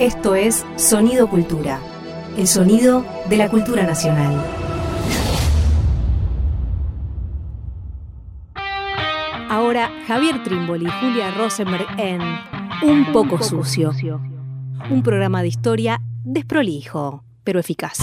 Esto es Sonido Cultura, el sonido de la cultura nacional. Ahora Javier Trimboli y Julia Rosenberg en Un poco sucio, un programa de historia desprolijo, pero eficaz.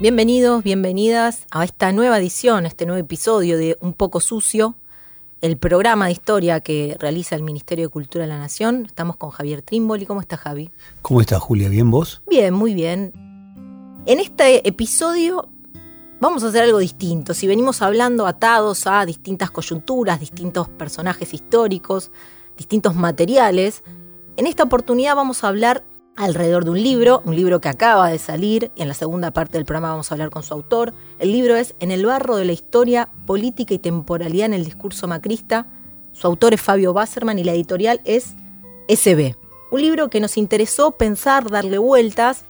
Bienvenidos, bienvenidas a esta nueva edición, a este nuevo episodio de Un poco sucio, el programa de historia que realiza el Ministerio de Cultura de la Nación. Estamos con Javier Trimboli. ¿Cómo está Javi? ¿Cómo está Julia? ¿Bien vos? Bien, muy bien. En este episodio vamos a hacer algo distinto. Si venimos hablando atados a distintas coyunturas, distintos personajes históricos, distintos materiales, en esta oportunidad vamos a hablar alrededor de un libro, un libro que acaba de salir y en la segunda parte del programa vamos a hablar con su autor. El libro es En el barro de la historia, política y temporalidad en el discurso macrista. Su autor es Fabio Basserman y la editorial es SB. Un libro que nos interesó pensar, darle vueltas.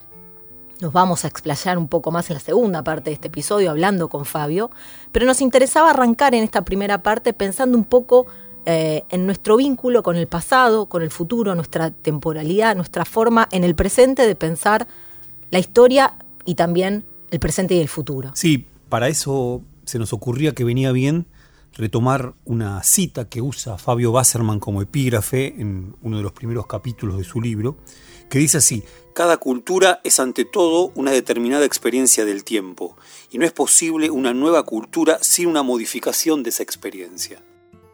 Nos vamos a explayar un poco más en la segunda parte de este episodio hablando con Fabio, pero nos interesaba arrancar en esta primera parte pensando un poco eh, en nuestro vínculo con el pasado, con el futuro, nuestra temporalidad, nuestra forma en el presente de pensar la historia y también el presente y el futuro. Sí, para eso se nos ocurría que venía bien retomar una cita que usa Fabio Basserman como epígrafe en uno de los primeros capítulos de su libro, que dice así, cada cultura es ante todo una determinada experiencia del tiempo, y no es posible una nueva cultura sin una modificación de esa experiencia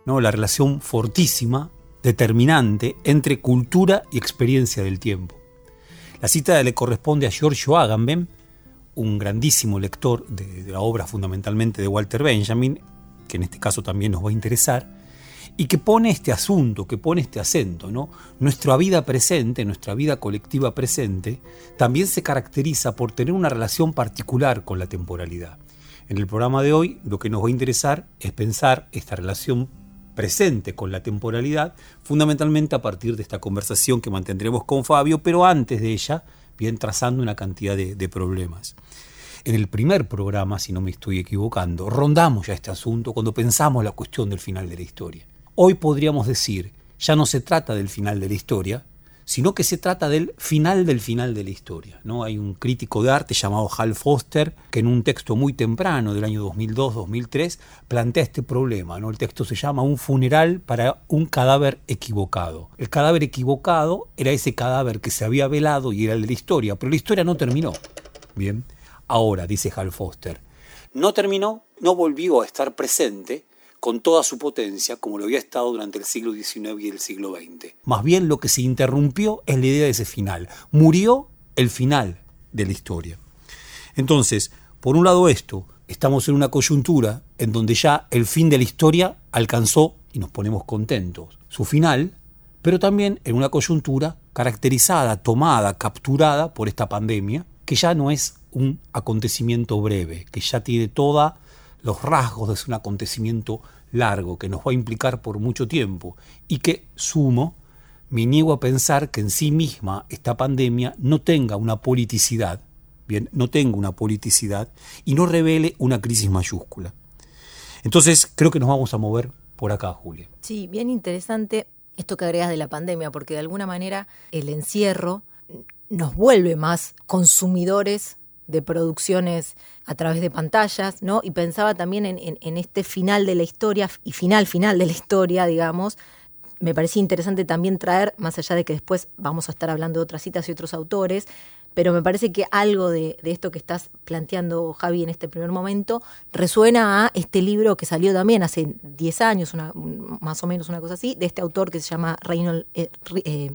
la relación fortísima, determinante, entre cultura y experiencia del tiempo. La cita le corresponde a Giorgio Agamben, un grandísimo lector de, la obra fundamentalmente de Walter Benjamin, que en este caso también nos va a interesar, y que pone este asunto, que pone este acento, ¿no? Nuestra vida presente, nuestra vida colectiva presente, también se caracteriza por tener una relación particular con la temporalidad. En el programa de hoy lo que nos va a interesar es pensar esta relación presente con la temporalidad, fundamentalmente a partir de esta conversación que mantendremos con Fabio, pero antes de ella, bien trazando una cantidad de, problemas. En el primer programa, si no me estoy equivocando, rondamos ya este asunto cuando pensamos la cuestión del final de la historia. Hoy podríamos decir, ya no se trata del final de la historia, sino que se trata del final del final de la historia. ¿no? Hay un crítico de arte llamado Hal Foster que en un texto muy temprano del año 2002-2003 plantea este problema. ¿no? El texto se llama Un funeral para un cadáver equivocado. El cadáver equivocado era ese cadáver que se había velado y era el de la historia, pero la historia no terminó. Bien, ahora, dice Hal Foster, no terminó, no volvió a estar presente con toda su potencia, como lo había estado durante el siglo XIX y el siglo XX. Más bien lo que se interrumpió es la idea de ese final. Murió el final de la historia. Entonces, por un lado esto, estamos en una coyuntura en donde ya el fin de la historia alcanzó, y nos ponemos contentos, su final, pero también en una coyuntura caracterizada, tomada, capturada por esta pandemia, que ya no es un acontecimiento breve, que ya tiene todos los rasgos de un acontecimiento largo que nos va a implicar por mucho tiempo y que, sumo, me niego a pensar que en sí misma esta pandemia no tenga una politicidad, bien, no tenga una politicidad y no revele una crisis mayúscula. Entonces, creo que nos vamos a mover por acá, Julia. Sí, bien interesante esto que agregas de la pandemia, porque de alguna manera el encierro nos vuelve más consumidores de producciones a través de pantallas, ¿no? Y pensaba también en, este final de la historia y final final de la historia, digamos. Me parecía interesante también traer, más allá de que después vamos a estar hablando de otras citas y otros autores, pero me parece que algo de, esto que estás planteando, Javi, en este primer momento, resuena a este libro que salió también hace 10 años, más o menos una cosa así, de este autor que se llama Reynold, eh, eh,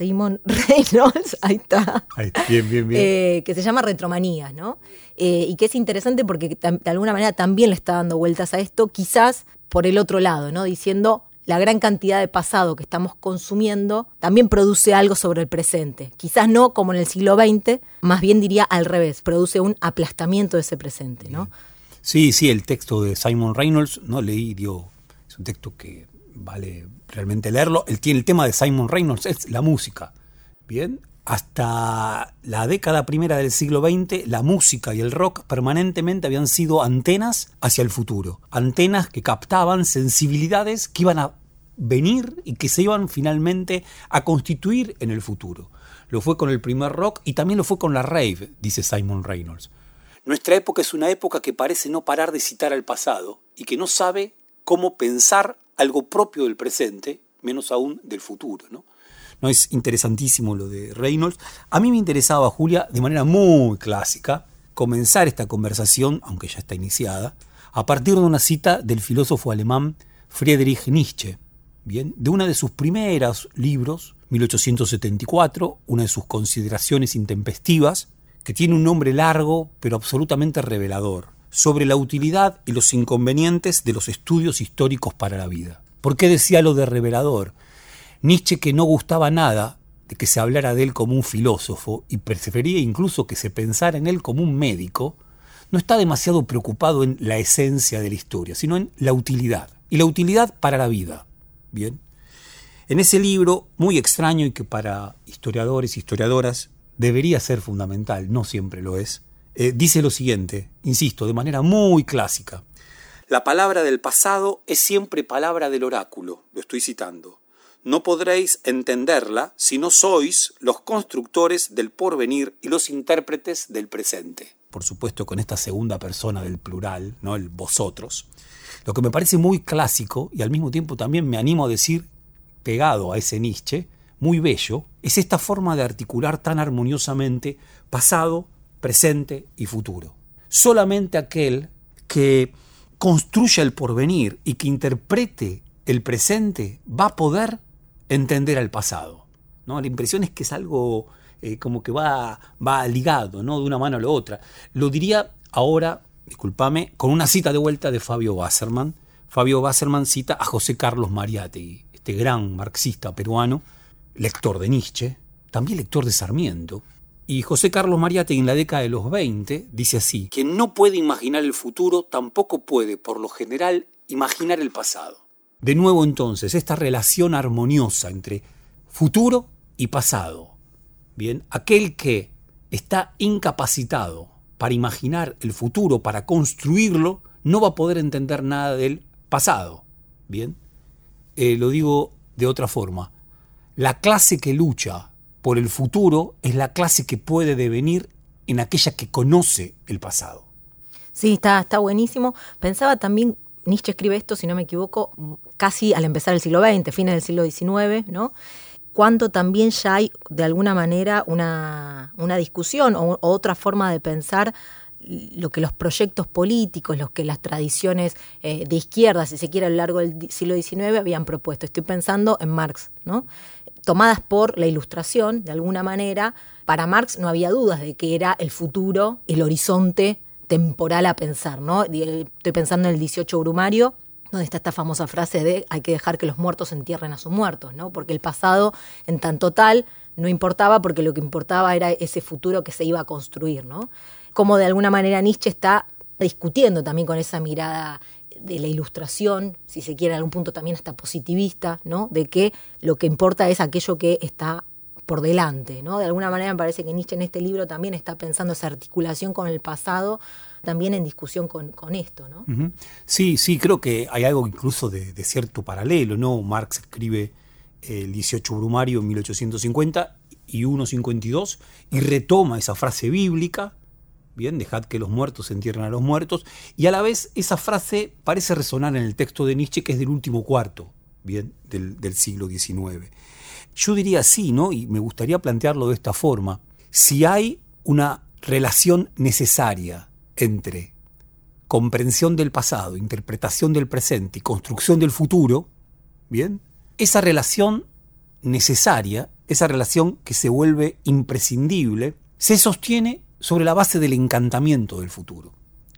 Simon Reynolds, ahí está. bien, bien, bien. Eh, que se llama Retromanía, ¿no? Eh, y que es interesante porque de alguna manera también le está dando vueltas a esto, quizás por el otro lado, ¿no? Diciendo la gran cantidad de pasado que estamos consumiendo también produce algo sobre el presente. Quizás no como en el siglo XX, más bien diría al revés, produce un aplastamiento de ese presente, ¿no? Sí, sí, el texto de Simon Reynolds, no leí, dio, es un texto que vale realmente leerlo. Él tiene el tema de Simon Reynolds, es la música. Bien, hasta la década primera del siglo XX, la música y el rock permanentemente habían sido antenas hacia el futuro. Antenas que captaban sensibilidades que iban a venir y que se iban finalmente a constituir en el futuro. Lo fue con el primer rock y también lo fue con la rave, dice Simon Reynolds. Nuestra época es una época que parece no parar de citar al pasado y que no sabe cómo pensar algo propio del presente, menos aún del futuro. ¿no? ¿no? Es interesantísimo lo de Reynolds. A mí me interesaba, Julia, de manera muy clásica, comenzar esta conversación, aunque ya está iniciada, a partir de una cita del filósofo alemán Friedrich Nietzsche, bien, de una de sus primeros libros, 1874, una de sus consideraciones intempestivas, que tiene un nombre largo pero absolutamente revelador, sobre la utilidad y los inconvenientes de los estudios históricos para la vida. ¿Por qué decía lo de revelador? Nietzsche que no gustaba nada de que se hablara de él como un filósofo y prefería incluso que se pensara en él como un médico, no está demasiado preocupado en la esencia de la historia, sino en la utilidad. Y la utilidad para la vida. Bien. En ese libro, muy extraño y que para historiadores y historiadoras debería ser fundamental, no siempre lo es, eh, dice lo siguiente, insisto, de manera muy clásica. La palabra del pasado es siempre palabra del oráculo, lo estoy citando no podréis entenderla si no sois los constructores del porvenir y los intérpretes del presente. Por supuesto, con esta segunda persona del plural, ¿no? el vosotros. Lo que me parece muy clásico y al mismo tiempo también me animo a decir, pegado a ese Nietzsche, muy bello, es esta forma de articular tan armoniosamente pasado, presente y futuro. Solamente aquel que construya el porvenir y que interprete el presente va a poder entender al pasado. ¿no? La impresión es que es algo eh, como que va, va ligado, ¿no? de una mano a la otra. Lo diría ahora, discúlpame, con una cita de vuelta de Fabio Wasserman. Fabio Wasserman cita a José Carlos Mariátegui, este gran marxista peruano, lector de Nietzsche, también lector de Sarmiento. Y José Carlos Mariátegui en la década de los 20 dice así, quien no puede imaginar el futuro tampoco puede, por lo general, imaginar el pasado. De nuevo entonces, esta relación armoniosa entre futuro y pasado. Bien, aquel que está incapacitado para imaginar el futuro, para construirlo, no va a poder entender nada del pasado. Bien, eh, lo digo de otra forma. La clase que lucha por el futuro es la clase que puede devenir en aquella que conoce el pasado. Sí, está, está buenísimo. Pensaba también Nietzsche escribe esto, si no me equivoco, casi al empezar el siglo XX, fines del siglo XIX, ¿no? Cuando también ya hay de alguna manera una, discusión o, otra forma de pensar lo que los proyectos políticos, los que las tradiciones eh, de izquierda, si se quiere, a lo largo del siglo XIX habían propuesto. Estoy pensando en Marx, ¿no? Tomadas por la ilustración, de alguna manera, para Marx no había dudas de que era el futuro, el horizonte temporal a pensar, ¿no? Estoy pensando en el 18 Brumario, donde está esta famosa frase de hay que dejar que los muertos entierren a sus muertos, ¿no? Porque el pasado, en tanto tal, no importaba porque lo que importaba era ese futuro que se iba a construir, ¿no? Como de alguna manera Nietzsche está discutiendo también con esa mirada de la ilustración, si se quiere, en algún punto también hasta positivista, ¿no? De que lo que importa es aquello que está por delante, ¿no? De alguna manera me parece que Nietzsche en este libro también está pensando esa articulación con el pasado, también en discusión con, esto, ¿no? Sí, sí, creo que hay algo incluso de, cierto paralelo, ¿no? Marx escribe el 18 Brumario en 1850 y 1.52 y retoma esa frase bíblica, bien, dejad que los muertos entierren a los muertos, y a la vez esa frase parece resonar en el texto de Nietzsche que es del último cuarto, bien, del, del siglo XIX. Yo diría sí, ¿no? Y me gustaría plantearlo de esta forma. Si hay una relación necesaria entre comprensión del pasado, interpretación del presente y construcción del futuro, ¿bien? Esa relación necesaria, esa relación que se vuelve imprescindible, se sostiene sobre la base del encantamiento del futuro.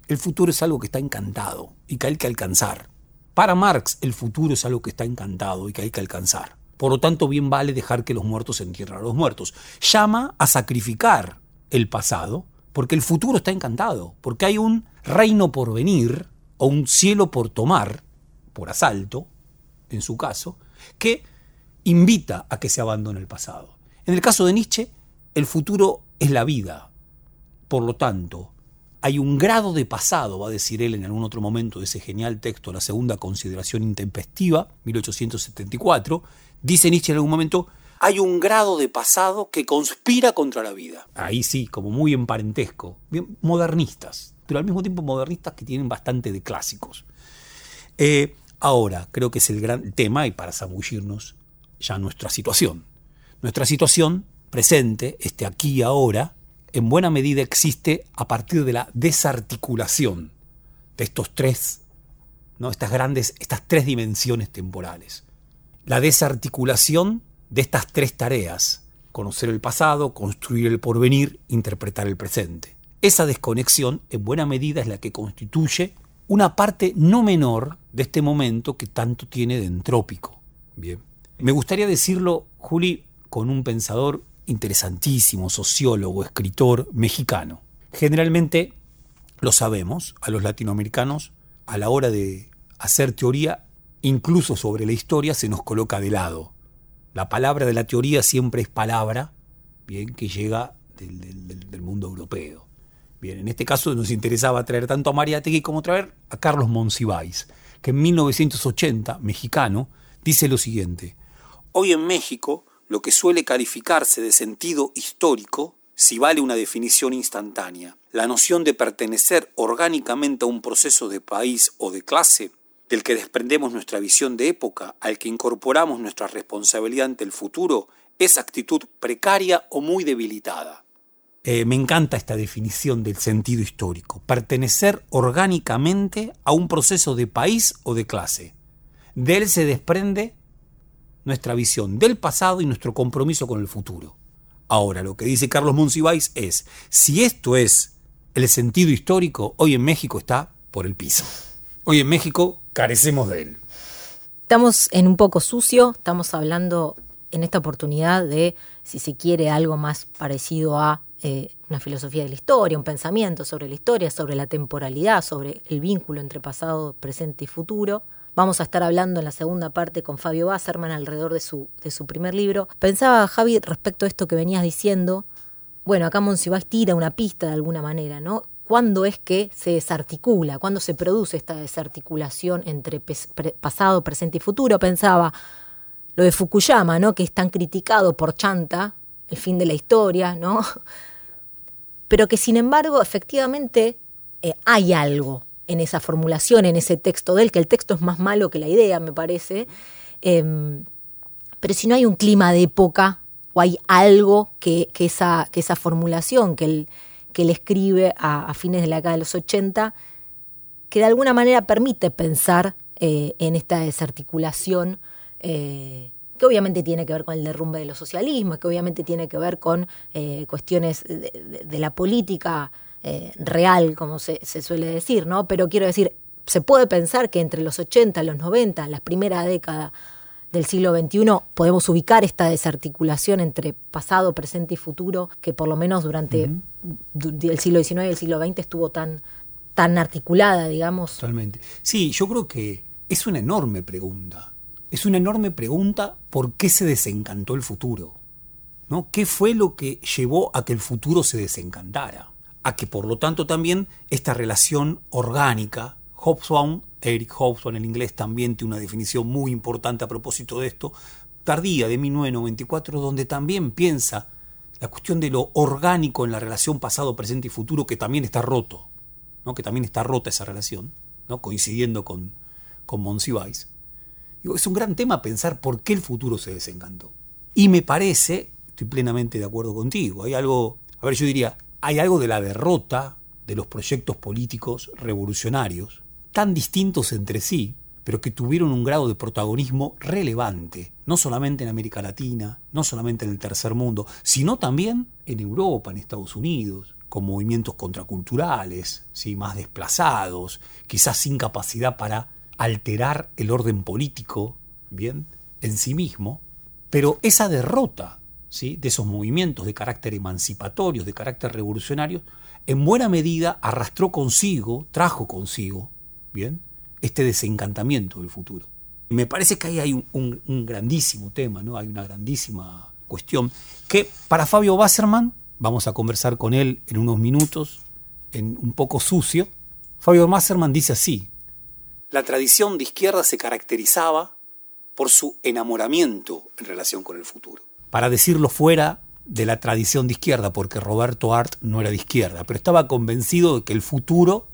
El futuro es algo que está encantado y que hay que alcanzar. Para Marx, el futuro es algo que está encantado y que hay que alcanzar. Por lo tanto, bien vale dejar que los muertos entierren a los muertos. Llama a sacrificar el pasado, porque el futuro está encantado, porque hay un reino por venir, o un cielo por tomar, por asalto, en su caso, que invita a que se abandone el pasado. En el caso de Nietzsche, el futuro es la vida. Por lo tanto, hay un grado de pasado, va a decir él en algún otro momento de ese genial texto, la segunda consideración intempestiva, 1874, dice Nietzsche en algún momento, hay un grado de pasado que conspira contra la vida. Ahí sí, como muy en parentesco, bien modernistas, pero al mismo tiempo modernistas que tienen bastante de clásicos. Eh, ahora, creo que es el gran tema, y para zambullirnos ya nuestra situación. Nuestra situación presente, este aquí y ahora, en buena medida existe a partir de la desarticulación de estos tres, ¿no? estas grandes, estas tres dimensiones temporales. La desarticulación de estas tres tareas, conocer el pasado, construir el porvenir, interpretar el presente. Esa desconexión en buena medida es la que constituye una parte no menor de este momento que tanto tiene de entrópico. Bien. Me gustaría decirlo, Juli, con un pensador interesantísimo, sociólogo, escritor mexicano. Generalmente, lo sabemos, a los latinoamericanos, a la hora de hacer teoría, incluso sobre la historia, se nos coloca de lado. La palabra de la teoría siempre es palabra, bien, que llega del, mundo europeo. Bien, en este caso nos interesaba traer tanto a Mariátegui como traer a Carlos Monsiváis, que en 1980, mexicano, dice lo siguiente: Hoy en México, lo que suele calificarse de sentido histórico, si vale una definición instantánea, la noción de pertenecer orgánicamente a un proceso de país o de clase, del que desprendemos nuestra visión de época, al que incorporamos nuestra responsabilidad ante el futuro, es actitud precaria o muy debilitada. Eh, me encanta esta definición del sentido histórico, pertenecer orgánicamente a un proceso de país o de clase. De él se desprende nuestra visión del pasado y nuestro compromiso con el futuro. Ahora, lo que dice Carlos Monsiváis es, si esto es el sentido histórico, hoy en México está por el piso. Hoy en México carecemos de él. Estamos en un poco sucio, estamos hablando en esta oportunidad de, si se quiere, algo más parecido a eh, una filosofía de la historia, un pensamiento sobre la historia, sobre la temporalidad, sobre el vínculo entre pasado, presente y futuro. Vamos a estar hablando en la segunda parte con Fabio Basserman alrededor de su, de su primer libro. Pensaba, Javi, respecto a esto que venías diciendo, bueno, acá Monsiváis tira una pista de alguna manera, ¿no? ¿Cuándo es que se desarticula? ¿Cuándo se produce esta desarticulación entre pasado, presente y futuro? Pensaba lo de Fukuyama, ¿no? Que es tan criticado por Chanta, el fin de la historia, ¿no? Pero que sin embargo, efectivamente, eh, hay algo en esa formulación, en ese texto de él, que el texto es más malo que la idea, me parece. Em, pero si no hay un clima de época o hay algo que, esa, que esa formulación que él, que él escribe a, fines de la década de los 80, que de alguna manera permite pensar eh, en esta desarticulación, eh, que obviamente tiene que ver con el derrumbe de los socialismos, que obviamente tiene que ver con eh, cuestiones de, la política real, como se, se, suele decir, ¿no? Pero quiero decir, se puede pensar que entre los 80 y los 90, la primera década del siglo XXI podemos ubicar esta desarticulación entre pasado, presente y futuro que por lo menos durante el siglo XIX y el siglo XX estuvo tan, tan articulada, digamos. Totalmente. Sí, yo creo que es una enorme pregunta. Es una enorme pregunta por qué se desencantó el futuro. ¿no? ¿Qué fue lo que llevó a que el futuro se desencantara? A que por lo tanto también esta relación orgánica, Hobsbawm Eric Hobsbawm en inglés también tiene una definición muy importante a propósito de esto, tardía de 1994, donde también piensa la cuestión de lo orgánico en la relación pasado, presente y futuro, que también está roto, ¿no? que también está rota esa relación, ¿no? coincidiendo con, con Monsiváis. es un gran tema pensar por qué el futuro se desencantó. Y me parece, estoy plenamente de acuerdo contigo, hay algo, a ver, yo diría, hay algo de la derrota de los proyectos políticos revolucionarios tan distintos entre sí, pero que tuvieron un grado de protagonismo relevante, no solamente en América Latina, no solamente en el tercer mundo, sino también en Europa, en Estados Unidos, con movimientos contraculturales, ¿sí? más desplazados, quizás sin capacidad para alterar el orden político, bien, en sí mismo, pero esa derrota de esos movimientos de carácter emancipatorio, de carácter revolucionario, en buena medida arrastró consigo, trajo consigo, ¿bien? Este desencantamiento del futuro. Me parece que ahí hay un, un grandísimo tema, ¿no? Hay una grandísima cuestión que para Fabio Wasserman, vamos a conversar con él en unos minutos, en un poco sucio, Fabio Wasserman dice así, la tradición de izquierda se caracterizaba por su enamoramiento en relación con el futuro. Para decirlo fuera de la tradición de izquierda, porque Roberto Art no era de izquierda, pero estaba convencido de que el futuro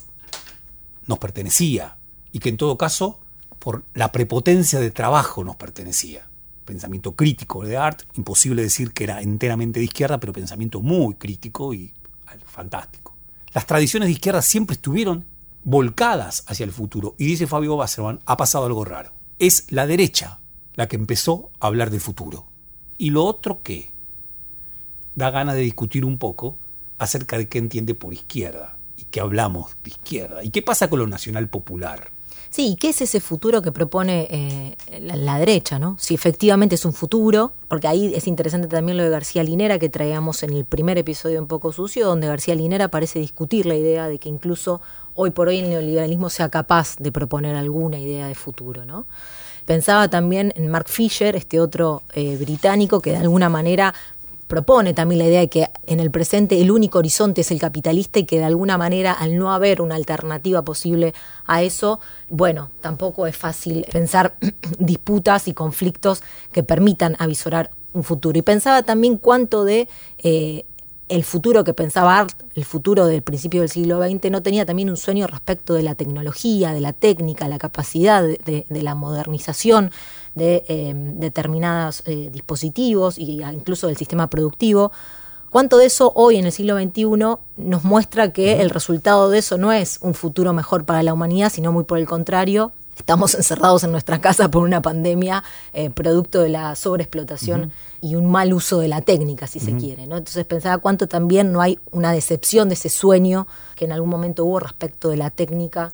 nos pertenecía y que en todo caso por la prepotencia de trabajo nos pertenecía. Pensamiento crítico de Art, imposible decir que era enteramente de izquierda, pero pensamiento muy crítico y fantástico. Las tradiciones de izquierda siempre estuvieron volcadas hacia el futuro. Y dice Fabio Basserman, ha pasado algo raro. Es la derecha la que empezó a hablar del futuro. ¿Y lo otro qué? Da ganas de discutir un poco acerca de qué entiende por izquierda y qué hablamos de izquierda y qué pasa con lo nacional popular. Sí, ¿y qué es ese futuro que propone eh, la, derecha? ¿no? Si efectivamente es un futuro, porque ahí es interesante también lo de García Linera que traíamos en el primer episodio un poco sucio, donde García Linera parece discutir la idea de que incluso hoy por hoy el neoliberalismo sea capaz de proponer alguna idea de futuro. ¿no? Pensaba también en Mark Fisher, este otro eh, británico que de alguna manera propone también la idea de que en el presente el único horizonte es el capitalista y que de alguna manera al no haber una alternativa posible a eso, bueno, tampoco es fácil pensar disputas y conflictos que permitan avisorar un futuro. Y pensaba también cuánto de eh, el futuro que pensaba Art, el futuro del principio del siglo XX, no tenía también un sueño respecto de la tecnología, de la técnica, la capacidad de, la modernización de eh, determinados eh, dispositivos e incluso del sistema productivo. ¿Cuánto de eso hoy en el siglo XXI nos muestra que el resultado de eso no es un futuro mejor para la humanidad, sino muy por el contrario, estamos encerrados en nuestra casa por una pandemia eh, producto de la sobreexplotación y un mal uso de la técnica, si se quiere. ¿no? Entonces pensaba cuánto también no hay una decepción de ese sueño que en algún momento hubo respecto de la técnica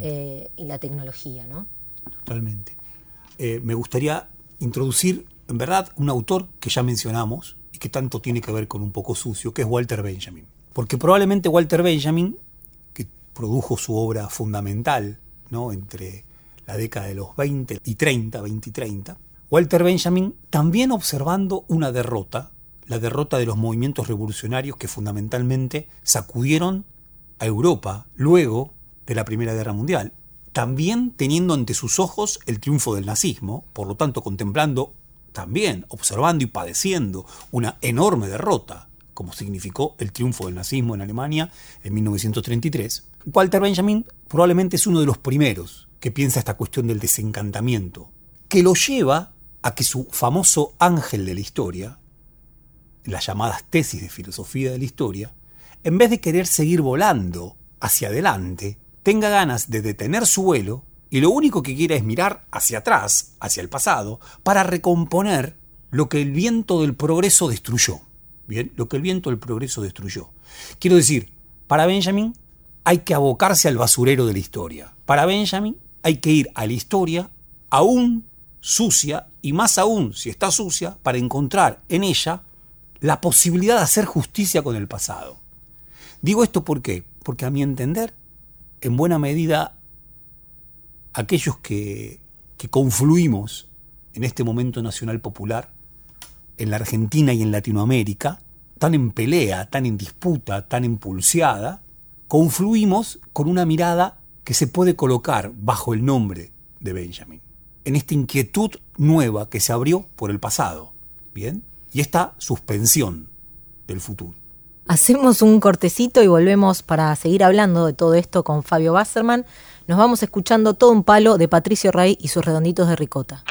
eh, y la tecnología. ¿no? Totalmente. Eh, me gustaría introducir, en verdad, un autor que ya mencionamos y que tanto tiene que ver con un poco sucio, que es Walter Benjamin. Porque probablemente Walter Benjamin, que produjo su obra fundamental, ¿no? entre la década de los 20 y 30, 20 y 30, Walter Benjamin también observando una derrota, la derrota de los movimientos revolucionarios que fundamentalmente sacudieron a Europa luego de la Primera Guerra Mundial, también teniendo ante sus ojos el triunfo del nazismo, por lo tanto contemplando también, observando y padeciendo una enorme derrota, como significó el triunfo del nazismo en Alemania en 1933, Walter Benjamin probablemente es uno de los primeros que piensa esta cuestión del desencantamiento, que lo lleva a que su famoso ángel de la historia, las llamadas tesis de filosofía de la historia, en vez de querer seguir volando hacia adelante, tenga ganas de detener su vuelo y lo único que quiera es mirar hacia atrás, hacia el pasado, para recomponer lo que el viento del progreso destruyó. Bien, lo que el viento del progreso destruyó. Quiero decir, para Benjamin hay que abocarse al basurero de la historia. Para Benjamin hay que ir a la historia aún sucia y más aún si está sucia para encontrar en ella la posibilidad de hacer justicia con el pasado. Digo esto ¿por qué? porque a mi entender, en buena medida, aquellos que, que confluimos en este momento nacional popular, en la Argentina y en Latinoamérica, tan en pelea, tan en disputa, tan impulsada, confluimos con una mirada que se puede colocar bajo el nombre de Benjamin, en esta inquietud nueva que se abrió por el pasado, ¿bien? Y esta suspensión del futuro. Hacemos un cortecito y volvemos para seguir hablando de todo esto con Fabio Basserman. Nos vamos escuchando todo un palo de Patricio Rey y sus redonditos de ricota.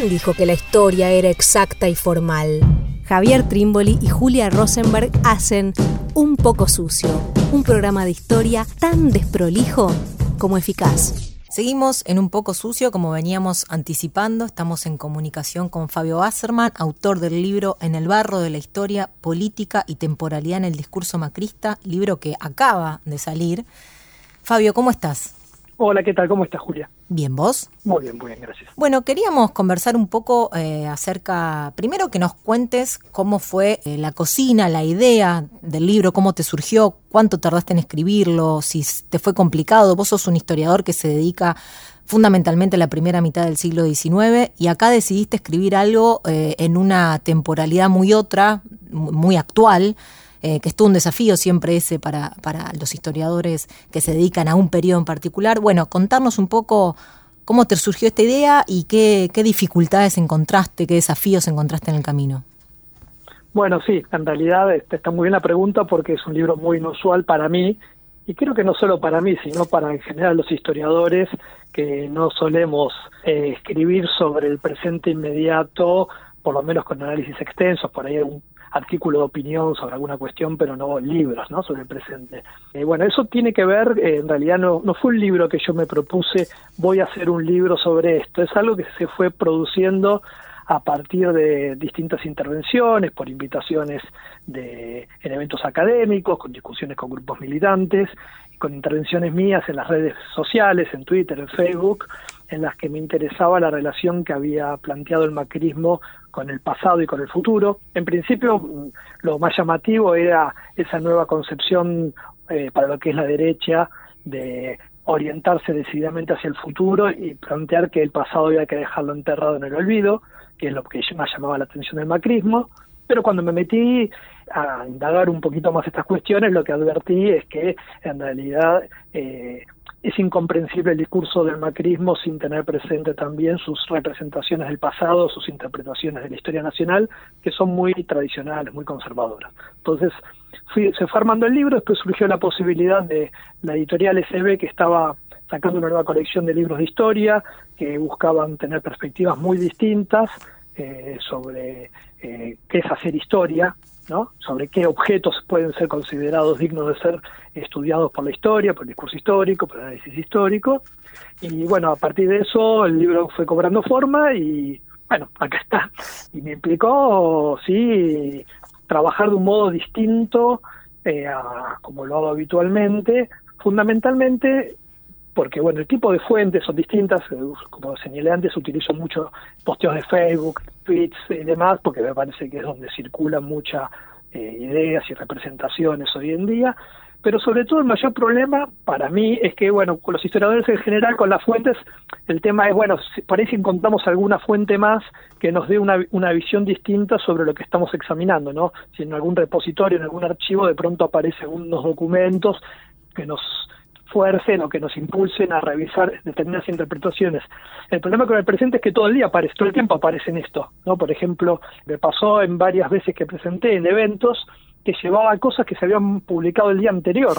¿Quién dijo que la historia era exacta y formal? Javier Trimboli y Julia Rosenberg hacen Un poco sucio, un programa de historia tan desprolijo como eficaz. Seguimos en un poco sucio, como veníamos anticipando. Estamos en comunicación con Fabio Wasserman, autor del libro En el barro de la historia, política y temporalidad en el discurso macrista, libro que acaba de salir. Fabio, ¿cómo estás? Hola, ¿qué tal? ¿Cómo estás, Julia? Bien, ¿vos? Muy bien, muy bien, gracias. Bueno, queríamos conversar un poco eh, acerca, primero que nos cuentes cómo fue eh, la cocina, la idea del libro, cómo te surgió, cuánto tardaste en escribirlo, si te fue complicado. Vos sos un historiador que se dedica fundamentalmente a la primera mitad del siglo XIX y acá decidiste escribir algo eh, en una temporalidad muy otra, muy actual. Eh, que es un desafío siempre ese para, para los historiadores que se dedican a un periodo en particular. Bueno, contarnos un poco cómo te surgió esta idea y qué, qué dificultades encontraste, qué desafíos encontraste en el camino. Bueno, sí, en realidad este, está muy bien la pregunta porque es un libro muy inusual para mí y creo que no solo para mí, sino para en general los historiadores que no solemos eh, escribir sobre el presente inmediato, por lo menos con análisis extensos, por ahí un artículo de opinión sobre alguna cuestión, pero no libros ¿no? sobre el presente. Eh, bueno, eso tiene que ver, eh, en realidad no, no fue un libro que yo me propuse, voy a hacer un libro sobre esto, es algo que se fue produciendo a partir de distintas intervenciones, por invitaciones de, en eventos académicos, con discusiones con grupos militantes, con intervenciones mías en las redes sociales, en Twitter, en Facebook, en las que me interesaba la relación que había planteado el macrismo con el pasado y con el futuro. En principio, lo más llamativo era esa nueva concepción eh, para lo que es la derecha de orientarse decididamente hacia el futuro y plantear que el pasado había que dejarlo enterrado en el olvido, que es lo que más llamaba la atención del macrismo. Pero cuando me metí a indagar un poquito más estas cuestiones, lo que advertí es que en realidad eh, es incomprensible el discurso del macrismo sin tener presente también sus representaciones del pasado, sus interpretaciones de la historia nacional, que son muy tradicionales, muy conservadoras. Entonces, fui, se fue armando el libro, después surgió la posibilidad de la editorial SB que estaba sacando una nueva colección de libros de historia, que buscaban tener perspectivas muy distintas eh, sobre eh, qué es hacer historia, sobre qué objetos pueden ser considerados dignos de ser estudiados por la historia, por el discurso histórico, por el análisis histórico. Y bueno, a partir de eso el libro fue cobrando forma y bueno, acá está. Y me implicó, sí, trabajar de un modo distinto eh, a como lo hago habitualmente, fundamentalmente porque bueno, el tipo de fuentes son distintas, eh, como señalé antes, utilizo mucho posteos de Facebook, tweets y demás, porque me parece que es donde circulan muchas eh, ideas y representaciones hoy en día, pero sobre todo el mayor problema para mí es que, bueno, con los historiadores en general, con las fuentes, el tema es, bueno, por ahí si encontramos alguna fuente más que nos dé una, una visión distinta sobre lo que estamos examinando, ¿no? Si en algún repositorio, en algún archivo, de pronto aparecen unos documentos que nos fuercen o que nos impulsen a revisar determinadas interpretaciones. El problema con el presente es que todo el día aparece, todo el tiempo aparece en esto, ¿no? Por ejemplo, me pasó en varias veces que presenté en eventos que llevaba cosas que se habían publicado el día anterior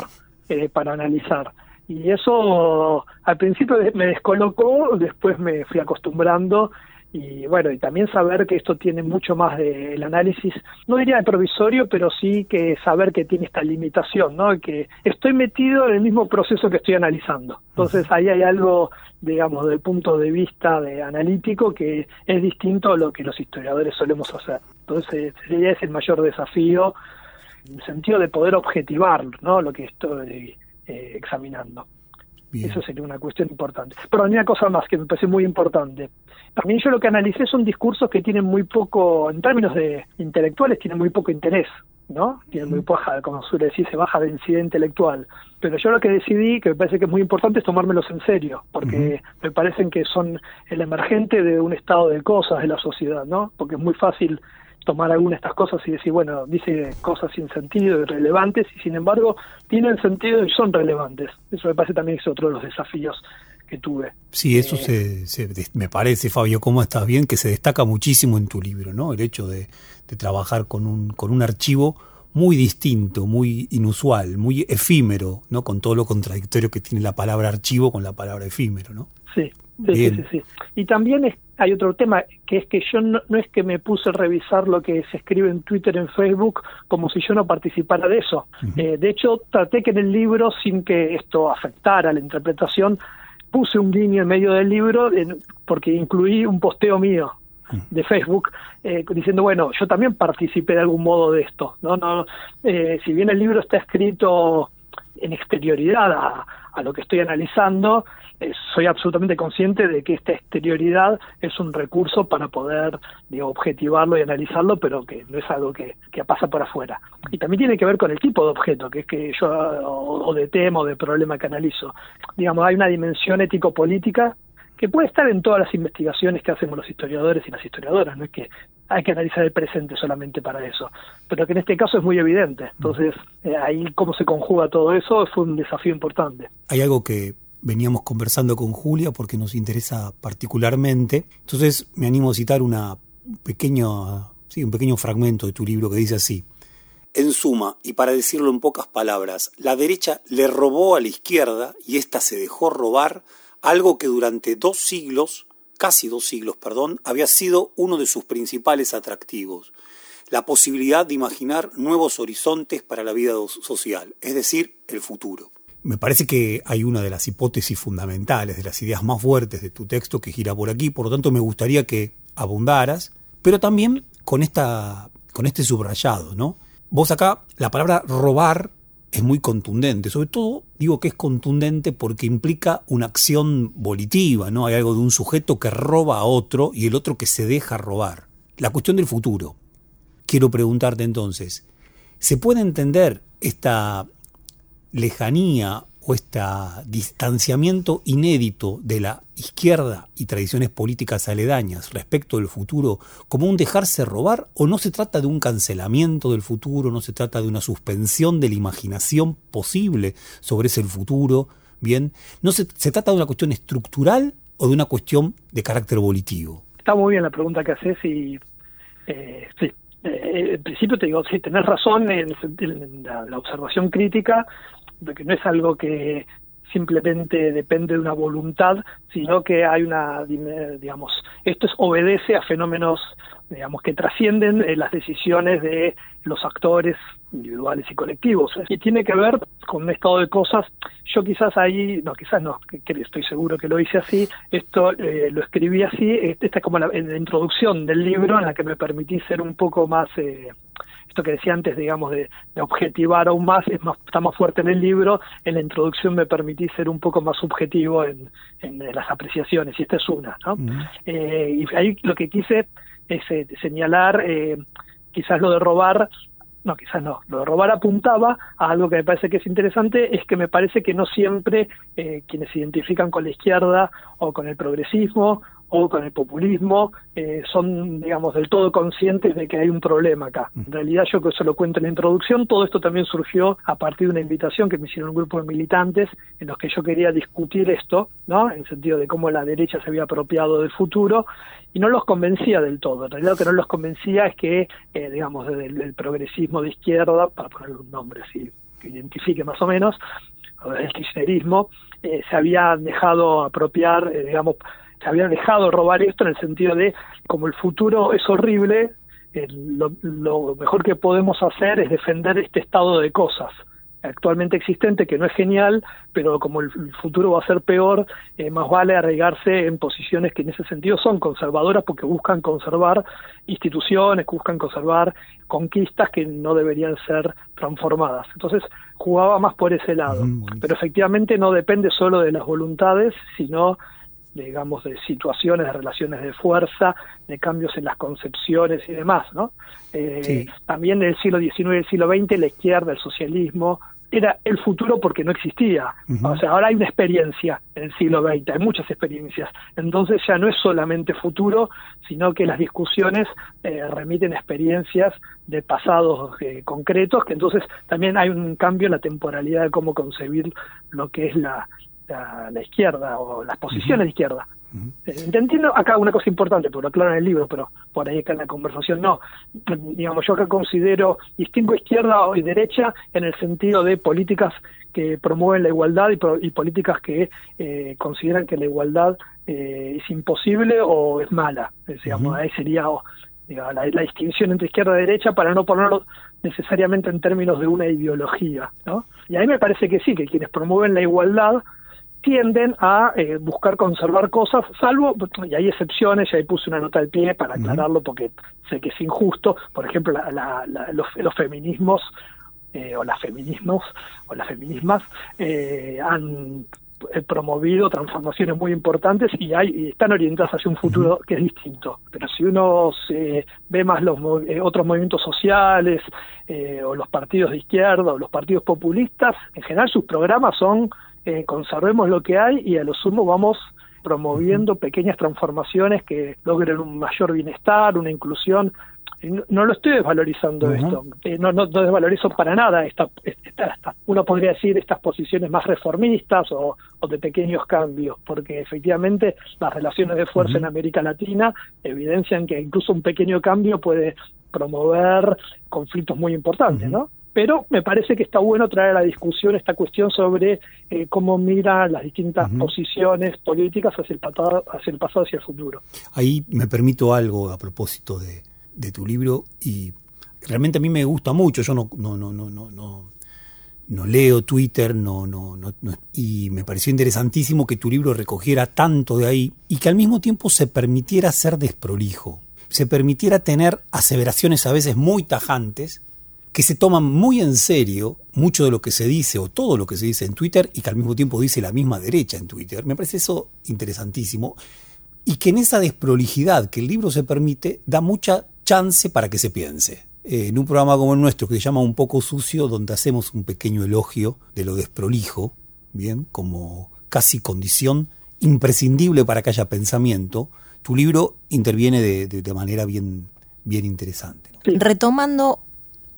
eh, para analizar. Y eso al principio me descolocó, después me fui acostumbrando y bueno, y también saber que esto tiene mucho más del análisis, no diría de provisorio, pero sí que saber que tiene esta limitación, ¿no? Que estoy metido en el mismo proceso que estoy analizando. Entonces ahí hay algo, digamos, del punto de vista de analítico que es distinto a lo que los historiadores solemos hacer. Entonces ese es el mayor desafío, en el sentido de poder objetivar, ¿no? Lo que estoy eh, examinando. Eso sería una cuestión importante. Pero hay una cosa más que me parece muy importante. También yo lo que analicé son discursos que tienen muy poco, en términos de intelectuales, tienen muy poco interés, ¿no? Tienen muy poca, como suele decirse, baja densidad intelectual. Pero yo lo que decidí, que me parece que es muy importante, es tomármelos en serio, porque me parecen que son el emergente de un estado de cosas de la sociedad, ¿no? Porque es muy fácil tomar alguna de estas cosas y decir, bueno, dice cosas sin sentido, irrelevantes, y sin embargo tienen sentido y son relevantes. Eso me parece también es otro de los desafíos que tuve. Sí, eso eh, se, me parece, Fabio, cómo estás bien, que se destaca muchísimo en tu libro, ¿no? El hecho de, de trabajar con un, con un archivo muy distinto, muy inusual, muy efímero, ¿no? Con todo lo contradictorio que tiene la palabra archivo con la palabra efímero, ¿no? Sí, Sí, sí, sí, Y también hay otro tema, que es que yo no, es que me puse a revisar lo que se escribe en Twitter, en Facebook, como si yo no participara de eso. Eh, de hecho, traté que en el libro, sin que esto afectara la interpretación, puse un guiño en medio del libro porque incluí un posteo mío de Facebook eh, diciendo bueno yo también participé de algún modo de esto no no eh, si bien el libro está escrito en exterioridad a, a lo que estoy analizando soy absolutamente consciente de que esta exterioridad es un recurso para poder digo, objetivarlo y analizarlo, pero que no es algo que, que, pasa por afuera. Y también tiene que ver con el tipo de objeto, que es que yo, o, de tema o de problema que analizo. Digamos, hay una dimensión ético-política que puede estar en todas las investigaciones que hacemos los historiadores y las historiadoras, no es que hay que analizar el presente solamente para eso, pero que en este caso es muy evidente. Entonces, eh, ahí cómo se conjuga todo eso fue un desafío importante. Hay algo que veníamos conversando con Julia porque nos interesa particularmente. Entonces me animo a citar una pequeño, sí, un pequeño fragmento de tu libro que dice así. En suma, y para decirlo en pocas palabras, la derecha le robó a la izquierda y ésta se dejó robar algo que durante dos siglos, casi dos siglos, perdón, había sido uno de sus principales atractivos, la posibilidad de imaginar nuevos horizontes para la vida social, es decir, el futuro. Me parece que hay una de las hipótesis fundamentales, de las ideas más fuertes de tu texto que gira por aquí, por lo tanto me gustaría que abundaras, pero también con, esta, con este subrayado, ¿no? Vos acá, la palabra robar es muy contundente, sobre todo digo que es contundente porque implica una acción volitiva, ¿no? Hay algo de un sujeto que roba a otro y el otro que se deja robar. La cuestión del futuro. Quiero preguntarte entonces, ¿se puede entender esta lejanía o este distanciamiento inédito de la izquierda y tradiciones políticas aledañas respecto del futuro como un dejarse robar o no se trata de un cancelamiento del futuro, no se trata de una suspensión de la imaginación posible sobre ese futuro, bien, no se, trata de una cuestión estructural o de una cuestión de carácter volitivo. Está muy bien la pregunta que haces y eh, sí, eh, en principio te digo, sí, tenés razón en, la, observación crítica, de que no es algo que simplemente depende de una voluntad, sino que hay una, digamos, esto es, obedece a fenómenos, digamos, que trascienden eh, las decisiones de los actores individuales y colectivos. Y tiene que ver con un estado de cosas. Yo quizás ahí, no, quizás no, estoy seguro que lo hice así, esto eh, lo escribí así, esta es como la, la, introducción del libro en la que me permití ser un poco más... Eh, esto que decía antes, digamos, de, objetivar aún más, es más, está más fuerte en el libro, en la introducción me permití ser un poco más subjetivo en, las apreciaciones, y esta es una, ¿no? Eh, y ahí lo que quise es eh, señalar, eh, quizás lo de robar, no, quizás no, lo de robar apuntaba a algo que me parece que es interesante, es que me parece que no siempre quienes se identifican con la izquierda o con el progresismo o con el populismo eh, son, digamos, del todo conscientes de que hay un problema acá. En realidad yo que se lo cuento en la introducción, todo esto también surgió a partir de una invitación que me hicieron un grupo de militantes en los que yo quería discutir esto, ¿no? En el sentido de cómo la derecha se había apropiado del futuro y no los convencía del todo. En realidad lo que no los convencía es que, eh, digamos, desde el, progresismo de izquierda, para poner un nombre así que identifique más o menos, el kirchnerismo, eh, se había dejado apropiar, digamos, se había dejado robar esto en el sentido de como el futuro es horrible, lo, lo, mejor que podemos hacer es defender este estado de cosas actualmente existente que no es genial, pero como el, futuro va a ser peor, eh, más vale arraigarse en posiciones que en ese sentido son conservadoras porque buscan conservar instituciones, buscan conservar conquistas que no deberían ser transformadas. Entonces jugaba más por ese lado, pero efectivamente no depende solo de las voluntades, sino digamos, de situaciones, de relaciones de fuerza, de cambios en las concepciones y demás, ¿no? Eh, También en el siglo XIX y el siglo XX la izquierda, el socialismo, era el futuro porque no existía. O sea, ahora hay una experiencia en el siglo XX, hay muchas experiencias. Entonces ya no es solamente futuro, sino que las discusiones eh, remiten experiencias de pasados eh, concretos, que entonces también hay un cambio en la temporalidad de cómo concebir lo que es la, la, izquierda o las posiciones de izquierda. Eh, entiendo acá una cosa importante, lo aclaro en el libro, pero por ahí acá en la conversación no. Digamos, yo acá considero, distingo izquierda y derecha en el sentido de políticas que promueven la igualdad y, políticas que eh, consideran que la igualdad es imposible o es mala. Digamos, Ahí sería la, distinción entre izquierda y derecha para no ponerlo necesariamente en términos de una ideología. ¿no? Y ahí me parece que sí, que quienes promueven la igualdad tienden a eh, buscar conservar cosas, salvo, y hay excepciones, y ahí puse una nota al pie para aclararlo porque sé que es injusto, por ejemplo, los, feminismos eh, o las feminismos o las feminismas eh, han promovido transformaciones muy importantes y, hay, están orientadas hacia un futuro que es distinto. Pero si uno se ve más los otros movimientos sociales o los partidos de izquierda o los partidos populistas, en general sus programas son eh, conservemos lo que hay y a lo sumo vamos promoviendo pequeñas transformaciones que logren un mayor bienestar, una inclusión. No, lo estoy desvalorizando esto, eh, no, no, desvalorizo para nada esta, uno podría decir estas posiciones más reformistas o, de pequeños cambios, porque efectivamente las relaciones de fuerza en América Latina evidencian que incluso un pequeño cambio puede promover conflictos muy importantes, ¿no? Pero me parece que está bueno traer a la discusión esta cuestión sobre eh, cómo mira las distintas posiciones políticas hacia el, pasado, hacia el pasado, hacia el futuro. Ahí me permito algo a propósito de, tu libro y realmente a mí me gusta mucho, yo no, no, no, no, no, no, no leo Twitter, no, no, no, y me pareció interesantísimo que tu libro recogiera tanto de ahí y que al mismo tiempo se permitiera ser desprolijo, se permitiera tener aseveraciones a veces muy tajantes, que se toman muy en serio mucho de lo que se dice o todo lo que se dice en Twitter y que al mismo tiempo dice la misma derecha en Twitter. Me parece eso interesantísimo y que en esa desprolijidad que el libro se permite da mucha chance para que se piense. Eh, en un programa como el nuestro que se llama Un poco sucio, donde hacemos un pequeño elogio de lo desprolijo, bien, como casi condición imprescindible para que haya pensamiento, tu libro interviene de, manera bien, bien interesante. Retomando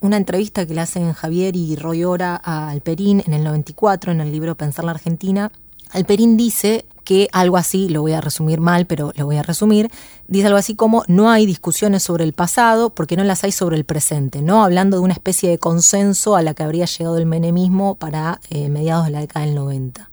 una entrevista que le hacen Javier y Roy Ora a Alperín en el 94, en el libro Pensar la Argentina. Alperín dice que algo así, lo voy a resumir mal, pero lo voy a resumir, dice algo así como no hay discusiones sobre el pasado porque no las hay sobre el presente, ¿no? Hablando de una especie de consenso a la que habría llegado el menemismo para eh, mediados de la década del 90.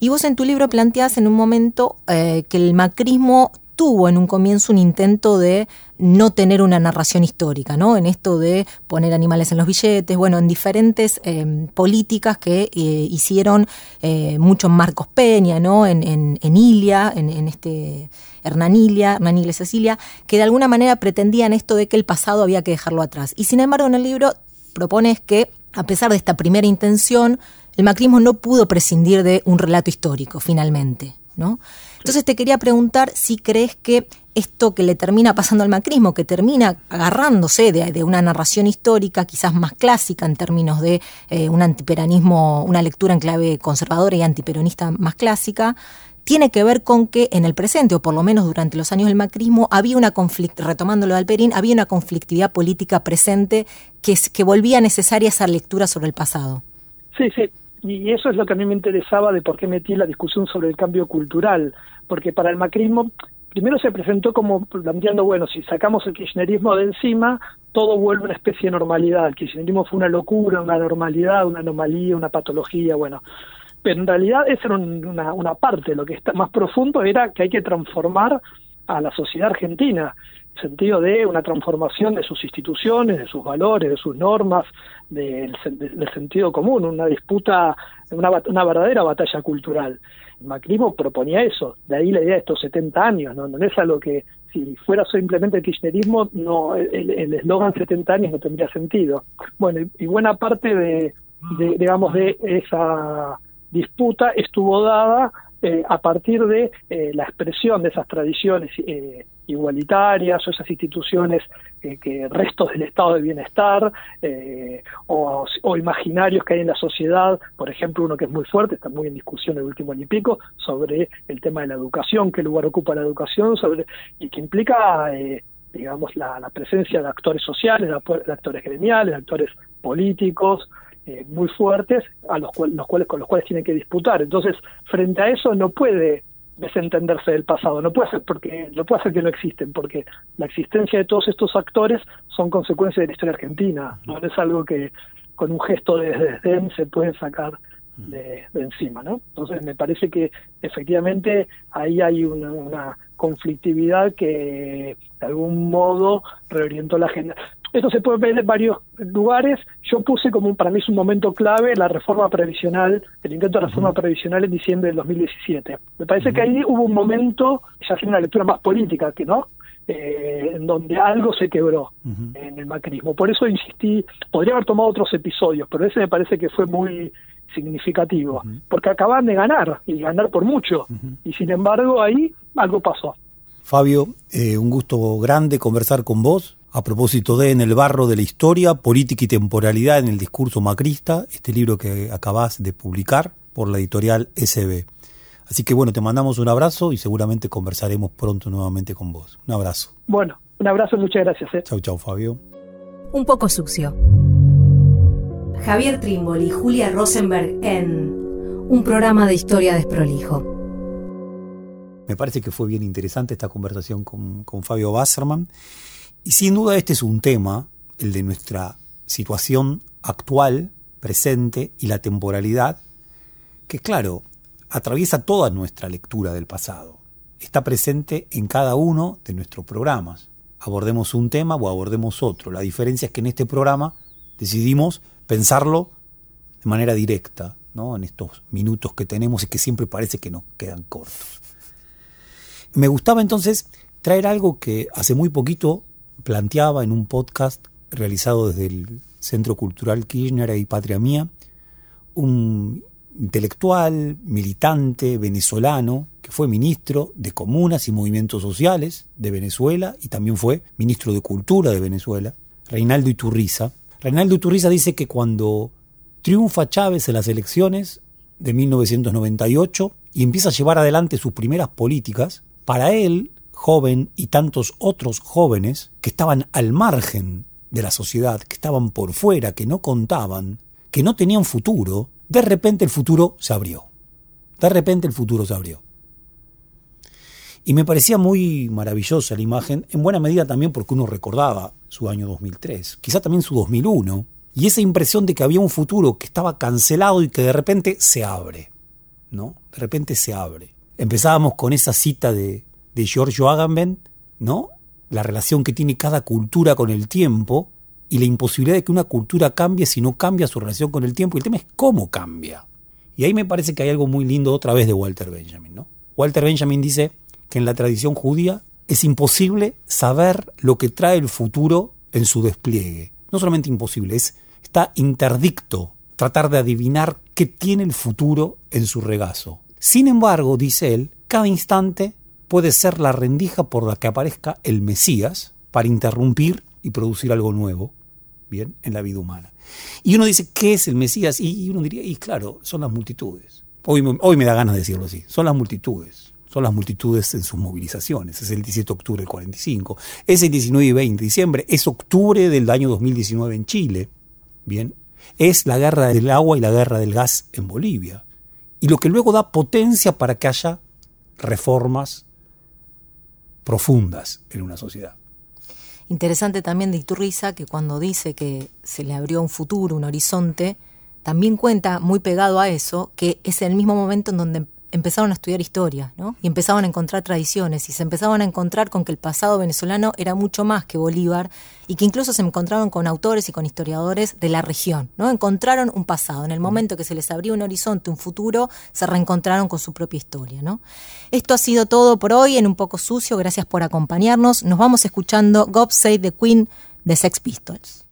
Y vos en tu libro planteás en un momento eh, que el macrismo tuvo en un comienzo un intento de no tener una narración histórica, ¿no? En esto de poner animales en los billetes, bueno, en diferentes em, políticas que eh, hicieron eh, mucho Marcos Peña, ¿no? En, Ilia, en, en, este Hernanilia, Hernanilia Cecilia, que de alguna manera pretendían esto de que el pasado había que dejarlo atrás. Y sin embargo, en el libro propones que, a pesar de esta primera intención, el macrismo no pudo prescindir de un relato histórico, finalmente. ¿no? Entonces te quería preguntar si crees que esto que le termina pasando al macrismo, que termina agarrándose de, una narración histórica quizás más clásica en términos de eh, un antiperanismo, una lectura en clave conservadora y antiperonista más clásica, tiene que ver con que en el presente, o por lo menos durante los años del macrismo, había una conflictividad, retomando lo de Alperín, había una conflictividad política presente que, que volvía necesaria esa lectura sobre el pasado. Sí, sí, y eso es lo que a mí me interesaba de por qué metí la discusión sobre el cambio cultural, porque para el macrismo primero se presentó como planteando, bueno, si sacamos el kirchnerismo de encima, todo vuelve a una especie de normalidad. El kirchnerismo fue una locura, una normalidad, una anomalía, una patología, bueno. Pero en realidad esa era una, una parte, lo que está más profundo era que hay que transformar a la sociedad argentina sentido de una transformación de sus instituciones, de sus valores, de sus normas, del, sentido común, una disputa, una, una verdadera batalla cultural. El macrismo proponía eso, de ahí la idea de estos 70 años, no, no es algo que si fuera simplemente el kirchnerismo, no el eslogan 70 años no tendría sentido. Bueno, y, buena parte de, digamos, de esa disputa estuvo dada eh, a partir de eh, la expresión de esas tradiciones eh, igualitarias o esas instituciones que restos del estado de bienestar o, imaginarios que hay en la sociedad, por ejemplo uno que es muy fuerte, está muy en discusión el último año y pico, sobre el tema de la educación, qué lugar ocupa la educación, sobre y que implica digamos la, presencia de actores sociales, de actores gremiales, de actores políticos, eh, muy fuertes a los, los cuales con los cuales tienen que disputar. Entonces, frente a eso no puede desentenderse del pasado, no puede ser porque no puede ser que no existen, porque la existencia de todos estos actores son consecuencias de la historia argentina, no es algo que con un gesto de desdén se puede sacar de, encima, ¿no? Entonces me parece que efectivamente ahí hay una, conflictividad que de algún modo reorientó la agenda. Esto se puede ver en varios lugares. Yo puse como para mí es un momento clave la reforma previsional, el intento de reforma previsional en diciembre del 2017. Me parece que ahí hubo un momento, ya haciendo una lectura más política, que no, eh, en donde algo se quebró en el macrismo. Por eso insistí, podría haber tomado otros episodios, pero ese me parece que fue muy significativo, porque acaban de ganar y ganar por mucho, y sin embargo ahí algo pasó. Fabio, eh, un gusto grande conversar con vos a propósito de En el barro de la historia, política y temporalidad en el discurso macrista, este libro que acabas de publicar por la editorial SB. Así que bueno, te mandamos un abrazo y seguramente conversaremos pronto nuevamente con vos. Un abrazo. Bueno, un abrazo y muchas gracias. ¿eh? Chau, chau, Fabio. Un poco sucio. Javier Trimble y Julia Rosenberg en un programa de historia desprolijo. Me parece que fue bien interesante esta conversación con, con Fabio Wasserman. Y sin duda este es un tema, el de nuestra situación actual, presente y la temporalidad, que claro, atraviesa toda nuestra lectura del pasado. Está presente en cada uno de nuestros programas. Abordemos un tema o abordemos otro. La diferencia es que en este programa decidimos pensarlo de manera directa, ¿no? en estos minutos que tenemos y que siempre parece que nos quedan cortos. Me gustaba entonces traer algo que hace muy poquito planteaba en un podcast realizado desde el Centro Cultural Kirchner y Patria Mía, un intelectual, militante, venezolano, que fue ministro de Comunas y Movimientos Sociales de Venezuela y también fue ministro de Cultura de Venezuela, Reinaldo Iturriza. Reinaldo Iturriza dice que cuando triunfa Chávez en las elecciones de 1998 y empieza a llevar adelante sus primeras políticas, para él, joven y tantos otros jóvenes que estaban al margen de la sociedad, que estaban por fuera, que no contaban, que no tenían futuro, de repente el futuro se abrió. De repente el futuro se abrió. Y me parecía muy maravillosa la imagen, en buena medida también porque uno recordaba su año 2003, quizá también su 2001, y esa impresión de que había un futuro que estaba cancelado y que de repente se abre, ¿no? De repente se abre. Empezábamos con esa cita de, de Giorgio Agamben, ¿no? La relación que tiene cada cultura con el tiempo, y la imposibilidad de que una cultura cambie si no cambia su relación con el tiempo. Y el tema es cómo cambia. Y ahí me parece que hay algo muy lindo otra vez de Walter Benjamin. ¿no? Walter Benjamin dice que en la tradición judía es imposible saber lo que trae el futuro en su despliegue. No solamente imposible, es, está interdicto tratar de adivinar qué tiene el futuro en su regazo. Sin embargo, dice él, cada instante puede ser la rendija por la que aparezca el Mesías para interrumpir y producir algo nuevo, bien, en la vida humana. Y uno dice, ¿qué es el Mesías? Y uno diría, y claro, son las multitudes. Hoy, me da ganas de decirlo así, son las multitudes. Son las multitudes en sus movilizaciones. Es el 17 de octubre del 45. Es el 19 y 20 de diciembre. Es octubre del año 2019 en Chile. Bien. Es la guerra del agua y la guerra del gas en Bolivia. Y lo que luego da potencia para que haya reformas profundas en una sociedad. Interesante también de Iturriza que cuando dice que se le abrió un futuro, un horizonte, también cuenta muy pegado a eso que es el mismo momento en donde empezaron a estudiar historia, ¿no? Y empezaban a encontrar tradiciones y se empezaban a encontrar con que el pasado venezolano era mucho más que Bolívar y que incluso se encontraron con autores y con historiadores de la región, ¿no? Encontraron un pasado. En el momento que se les abrió un horizonte, un futuro, se reencontraron con su propia historia, ¿no? Esto ha sido todo por hoy en Un poco sucio. Gracias por acompañarnos. Nos vamos escuchando God Save the Queen de Sex Pistols.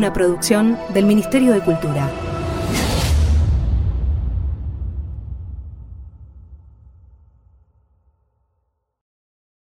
Una producción del Ministerio de Cultura.